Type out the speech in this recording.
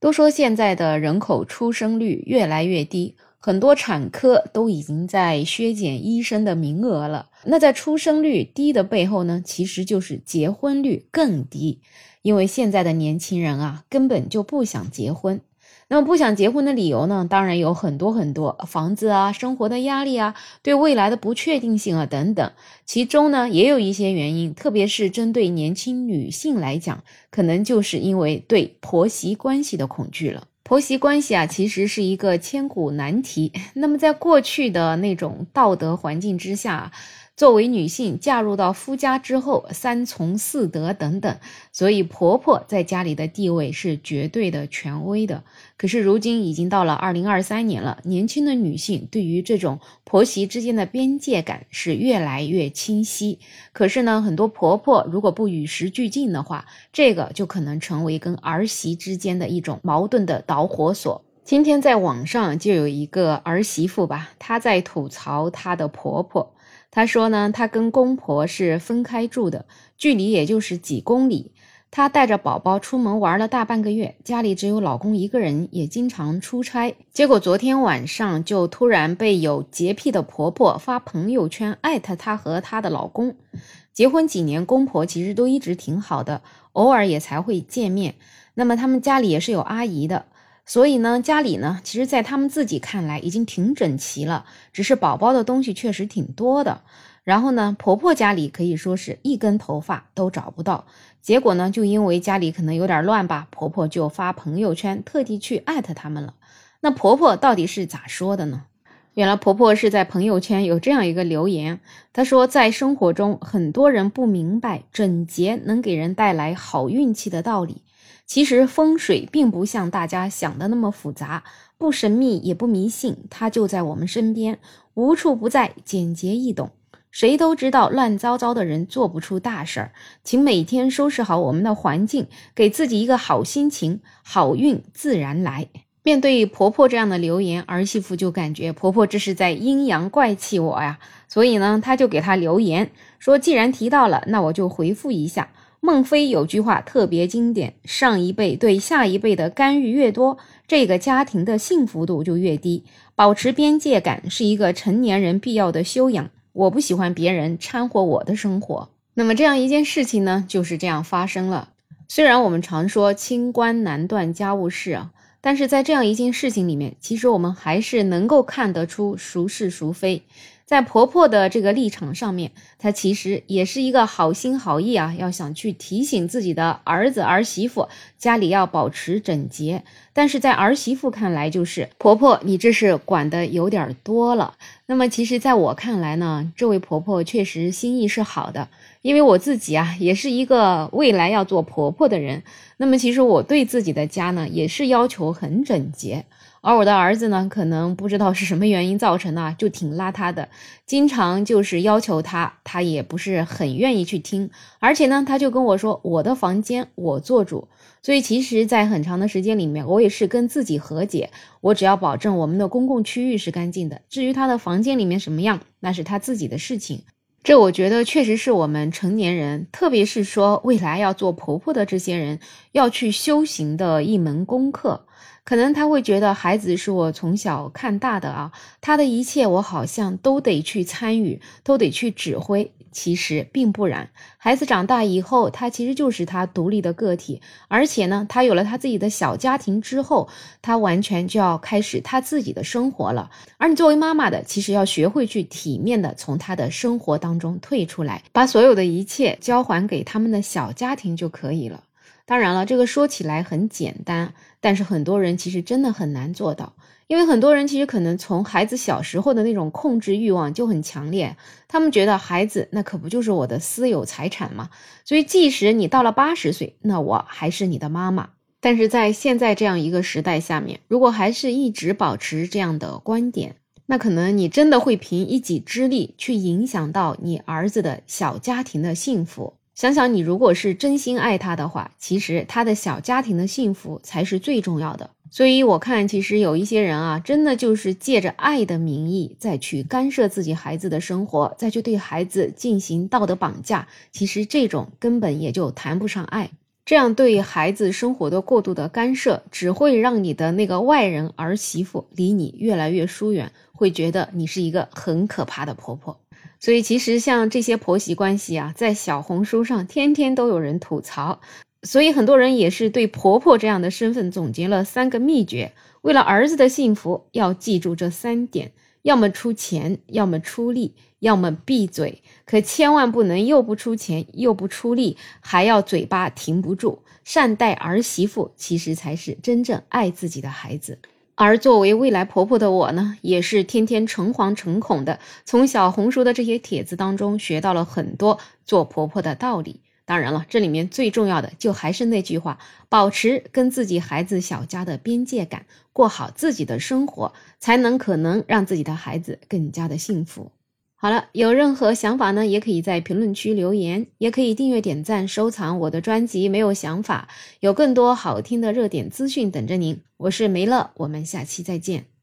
都说现在的人口出生率越来越低，很多产科都已经在削减医生的名额了。那在出生率低的背后呢，其实就是结婚率更低，因为现在的年轻人啊，根本就不想结婚。那么不想结婚的理由呢？当然有很多很多，房子啊，生活的压力啊，对未来的不确定性啊等等。其中呢，也有一些原因，特别是针对年轻女性来讲，可能就是因为对婆媳关系的恐惧了。婆媳关系啊，其实是一个千古难题。那么在过去的那种道德环境之下。作为女性嫁入到夫家之后，三从四德等等，所以婆婆在家里的地位是绝对的权威的。可是如今已经到了二零二三年了，年轻的女性对于这种婆媳之间的边界感是越来越清晰。可是呢，很多婆婆如果不与时俱进的话，这个就可能成为跟儿媳之间的一种矛盾的导火索。今天在网上就有一个儿媳妇吧，她在吐槽她的婆婆。她说呢，她跟公婆是分开住的，距离也就是几公里。她带着宝宝出门玩了大半个月，家里只有老公一个人，也经常出差。结果昨天晚上就突然被有洁癖的婆婆发朋友圈艾特她和她的老公。结婚几年，公婆其实都一直挺好的，偶尔也才会见面。那么他们家里也是有阿姨的。所以呢，家里呢，其实，在他们自己看来已经挺整齐了，只是宝宝的东西确实挺多的。然后呢，婆婆家里可以说是一根头发都找不到。结果呢，就因为家里可能有点乱吧，婆婆就发朋友圈，特地去艾特他们了。那婆婆到底是咋说的呢？原来婆婆是在朋友圈有这样一个留言，她说，在生活中，很多人不明白整洁能给人带来好运气的道理。其实风水并不像大家想的那么复杂，不神秘也不迷信，它就在我们身边，无处不在，简洁易懂。谁都知道乱糟糟的人做不出大事儿，请每天收拾好我们的环境，给自己一个好心情，好运自然来。面对婆婆这样的留言，儿媳妇就感觉婆婆这是在阴阳怪气我呀，所以呢，她就给她留言说，既然提到了，那我就回复一下。孟非有句话特别经典：上一辈对下一辈的干预越多，这个家庭的幸福度就越低。保持边界感是一个成年人必要的修养。我不喜欢别人掺和我的生活。那么这样一件事情呢，就是这样发生了。虽然我们常说清官难断家务事啊，但是在这样一件事情里面，其实我们还是能够看得出孰是孰非。在婆婆的这个立场上面，她其实也是一个好心好意啊，要想去提醒自己的儿子儿媳妇家里要保持整洁。但是在儿媳妇看来，就是婆婆你这是管的有点多了。那么其实在我看来呢，这位婆婆确实心意是好的，因为我自己啊也是一个未来要做婆婆的人。那么其实我对自己的家呢也是要求很整洁。而我的儿子呢，可能不知道是什么原因造成的，就挺邋遢的，经常就是要求他，他也不是很愿意去听，而且呢，他就跟我说，我的房间我做主。所以其实，在很长的时间里面，我也是跟自己和解，我只要保证我们的公共区域是干净的，至于他的房间里面什么样，那是他自己的事情。这我觉得确实是我们成年人，特别是说未来要做婆婆的这些人，要去修行的一门功课。可能他会觉得孩子是我从小看大的啊，他的一切我好像都得去参与，都得去指挥。其实并不然，孩子长大以后，他其实就是他独立的个体，而且呢，他有了他自己的小家庭之后，他完全就要开始他自己的生活了。而你作为妈妈的，其实要学会去体面的从他的生活当中退出来，把所有的一切交还给他们的小家庭就可以了。当然了，这个说起来很简单，但是很多人其实真的很难做到，因为很多人其实可能从孩子小时候的那种控制欲望就很强烈，他们觉得孩子那可不就是我的私有财产吗？所以即使你到了八十岁，那我还是你的妈妈。但是在现在这样一个时代下面，如果还是一直保持这样的观点，那可能你真的会凭一己之力去影响到你儿子的小家庭的幸福。想想你如果是真心爱他的话，其实他的小家庭的幸福才是最重要的。所以我看，其实有一些人啊，真的就是借着爱的名义再去干涉自己孩子的生活，再去对孩子进行道德绑架。其实这种根本也就谈不上爱。这样对孩子生活的过度的干涉，只会让你的那个外人儿媳妇离你越来越疏远，会觉得你是一个很可怕的婆婆。所以，其实像这些婆媳关系啊，在小红书上天天都有人吐槽。所以，很多人也是对婆婆这样的身份总结了三个秘诀：为了儿子的幸福，要记住这三点。要么出钱，要么出力，要么闭嘴，可千万不能又不出钱又不出力，还要嘴巴停不住。善待儿媳妇，其实才是真正爱自己的孩子。而作为未来婆婆的我呢，也是天天诚惶诚恐的，从小红书的这些帖子当中学到了很多做婆婆的道理。当然了，这里面最重要的就还是那句话：保持跟自己孩子小家的边界感，过好自己的生活，才能可能让自己的孩子更加的幸福。好了，有任何想法呢，也可以在评论区留言，也可以订阅、点赞、收藏我的专辑。没有想法，有更多好听的热点资讯等着您。我是梅乐，我们下期再见。